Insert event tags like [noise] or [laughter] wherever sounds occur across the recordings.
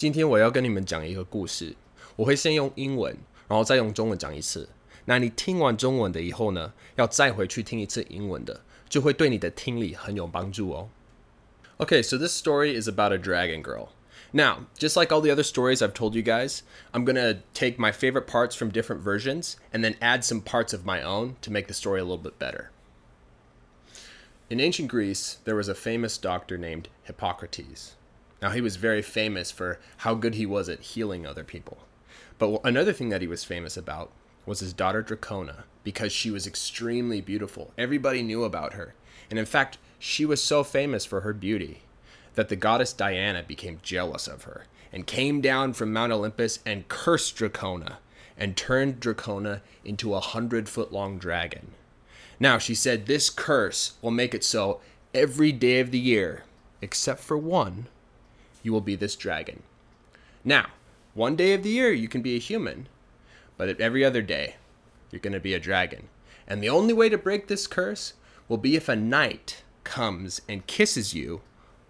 今天我要跟你们讲一个故事，我会先用英文，然后再用中文讲一次。那你听完中文的以后呢，要再回去听一次英文的，就会对你的听力很有帮助哦。Okay, so this story is about a dragon girl. Now, just like all the other stories I've told you guys, I'm gonna take my favorite parts from different versions and then add some parts of my own to make the story a little bit better. In ancient Greece, there was a famous doctor named Hippocrates. Now, he was very famous for how good he was at healing other people. But another thing that he was famous about was his daughter Dracona, because she was extremely beautiful. Everybody knew about her. And in fact, she was so famous for her beauty that the goddess Diana became jealous of her and came down from Mount Olympus and cursed Dracona and turned Dracona into a hundred foot long dragon. Now, she said this curse will make it so every day of the year, except for one, you will be this dragon. Now, one day of the year you can be a human, but every other day you're going to be a dragon. And the only way to break this curse will be if a knight comes and kisses you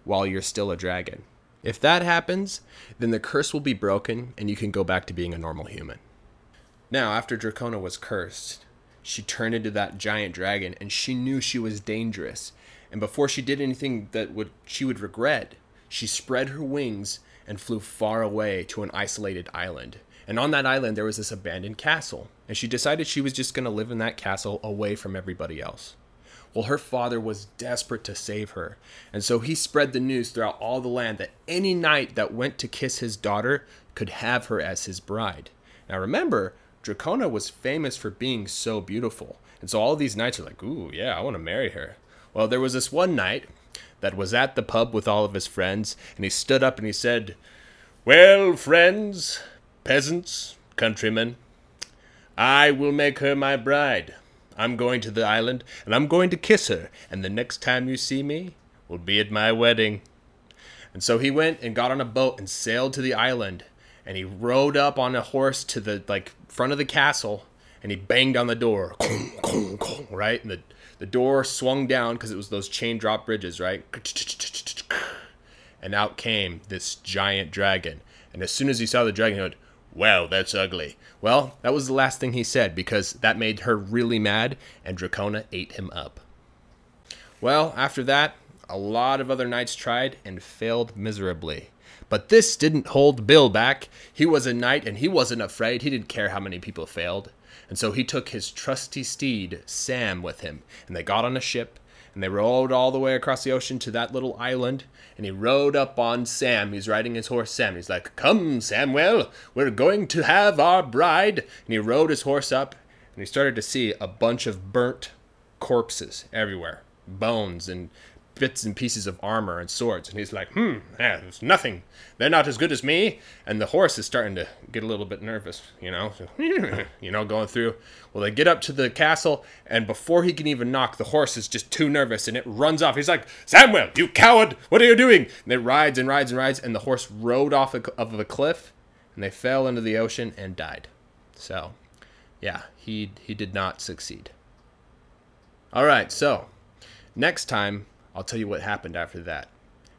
while you're still a dragon. If that happens, then the curse will be broken and you can go back to being a normal human. Now, after Dracona was cursed, she turned into that giant dragon and she knew she was dangerous. And before she did anything that would she would regret, she spread her wings and flew far away to an isolated island. And on that island, there was this abandoned castle. And she decided she was just going to live in that castle away from everybody else. Well, her father was desperate to save her. And so he spread the news throughout all the land that any knight that went to kiss his daughter could have her as his bride. Now remember, Dracona was famous for being so beautiful. And so all these knights are like, ooh, yeah, I want to marry her. Well, there was this one knight that was at the pub with all of his friends, and he stood up and he said, Well, friends, peasants, countrymen, I will make her my bride. I'm going to the island, and I'm going to kiss her, and the next time you see me will be at my wedding. And so he went and got on a boat and sailed to the island, and he rode up on a horse to the like front of the castle, and he banged on the door, right? And the the door swung down because it was those chain drop bridges, right? And out came this giant dragon. And as soon as he saw the dragon, he went, Well, that's ugly. Well, that was the last thing he said because that made her really mad, and Dracona ate him up. Well, after that, a lot of other knights tried and failed miserably. But this didn't hold Bill back. He was a knight and he wasn't afraid. He didn't care how many people failed. And so he took his trusty steed, Sam, with him, and they got on a ship, and they rowed all the way across the ocean to that little island, and he rode up on Sam. He's riding his horse, Sam. He's like, Come, Samuel, we're going to have our bride. And he rode his horse up, and he started to see a bunch of burnt corpses everywhere bones and bits and pieces of armor and swords. And he's like, hmm, yeah, there's nothing. They're not as good as me. And the horse is starting to get a little bit nervous, you know, [laughs] you know, going through. Well, they get up to the castle, and before he can even knock, the horse is just too nervous and it runs off. He's like, Samuel, you coward, what are you doing? And it rides and rides and rides, and the horse rode off of a cliff, and they fell into the ocean and died. So, yeah, he, he did not succeed. All right, so next time I'll tell you what happened after that,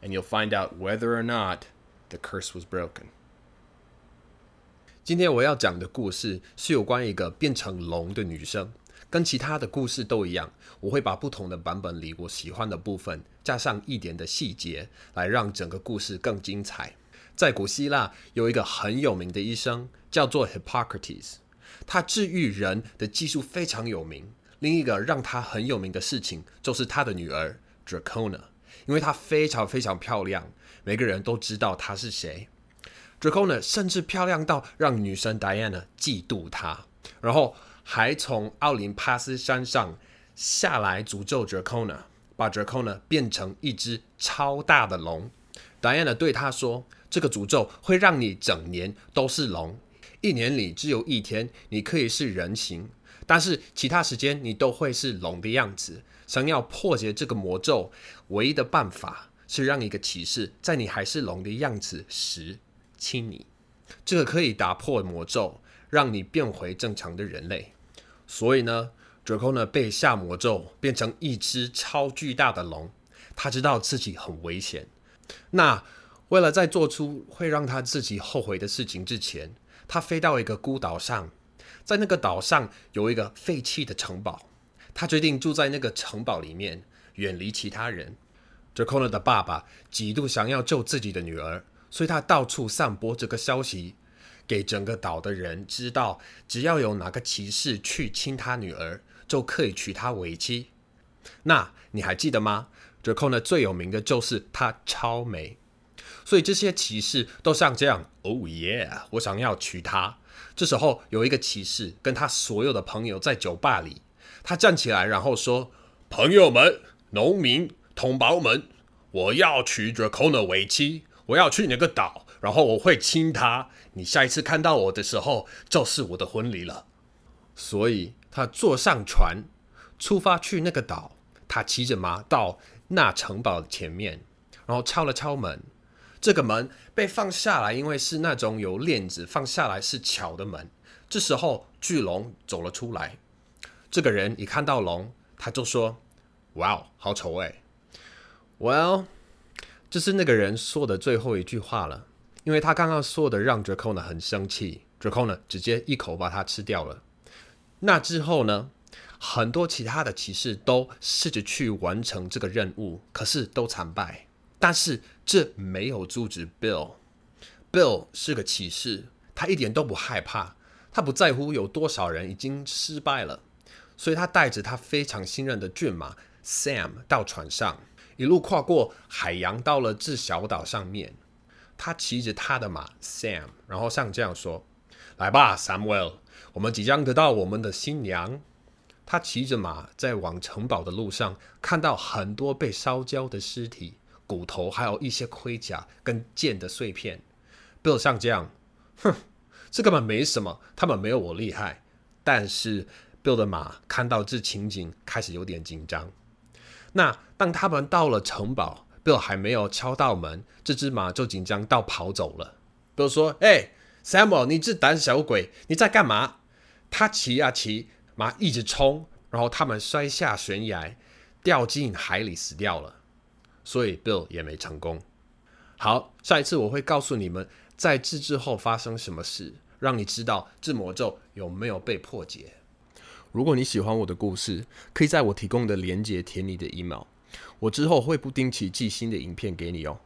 and you'll find out whether or not the curse was broken. 今天我要讲的故事是有关一个变成龙的女生，跟其他的故事都一样，我会把不同的版本里我喜欢的部分加上一点的细节，来让整个故事更精彩。在古希腊有一个很有名的医生叫做 Hippocrates，他治愈人的技术非常有名。另一个让他很有名的事情就是他的女儿 Dracona，因为她非常非常漂亮，每个人都知道她是谁。Dracona 甚至漂亮到让女神 Diana 嫉妒她，然后还从奥林帕斯山上下来诅咒 Dracona，把 Dracona 变成一只超大的龙。Diana 对他说：“这个诅咒会让你整年都是龙，一年里只有一天你可以是人形，但是其他时间你都会是龙的样子。”想要破解这个魔咒，唯一的办法是让一个骑士在你还是龙的样子时亲你。这个可以打破魔咒，让你变回正常的人类。所以呢，Dracona 被下魔咒，变成一只超巨大的龙。他知道自己很危险。那为了在做出会让他自己后悔的事情之前，他飞到一个孤岛上，在那个岛上有一个废弃的城堡，他决定住在那个城堡里面，远离其他人。Dracona 的爸爸极度想要救自己的女儿，所以他到处散播这个消息，给整个岛的人知道，只要有哪个骑士去亲他女儿，就可以娶她为妻。那你还记得吗？Dracona 最有名的就是她超美，所以这些骑士都像这样，Oh yeah，我想要娶她。这时候有一个骑士跟他所有的朋友在酒吧里，他站起来然后说：“朋友们，农民。”同胞们，我要娶 Dracona 为妻，我要去那个岛，然后我会亲她。你下一次看到我的时候，就是我的婚礼了。所以他坐上船，出发去那个岛。他骑着马到那城堡前面，然后敲了敲门。这个门被放下来，因为是那种有链子放下来是巧的门。这时候巨龙走了出来。这个人一看到龙，他就说：“哇哦，好丑哎！” Well，这是那个人说的最后一句话了，因为他刚刚说的让 Dracona 很生气，Dracona 直接一口把它吃掉了。那之后呢，很多其他的骑士都试着去完成这个任务，可是都惨败。但是这没有阻止 Bill。Bill 是个骑士，他一点都不害怕，他不在乎有多少人已经失败了，所以他带着他非常信任的骏马 Sam 到船上。一路跨过海洋，到了这小岛上面。他骑着他的马 Sam，然后像这样说：“来吧，Samuel，我们即将得到我们的新娘。”他骑着马在往城堡的路上，看到很多被烧焦的尸体、骨头，还有一些盔甲跟剑的碎片。Bill 像这样，哼，这根本没什么，他们没有我厉害。但是 Bill 的马看到这情景，开始有点紧张。那当他们到了城堡，Bill 还没有敲到门，这只马就紧张到跑走了。Bill 说：“哎，Samuel，你这胆小鬼，你在干嘛？”他骑啊骑，马一直冲，然后他们摔下悬崖，掉进海里死掉了。所以 Bill 也没成功。好，下一次我会告诉你们，在这之后发生什么事，让你知道这魔咒有没有被破解。如果你喜欢我的故事，可以在我提供的链接填你的 email，我之后会不定期寄新的影片给你哦。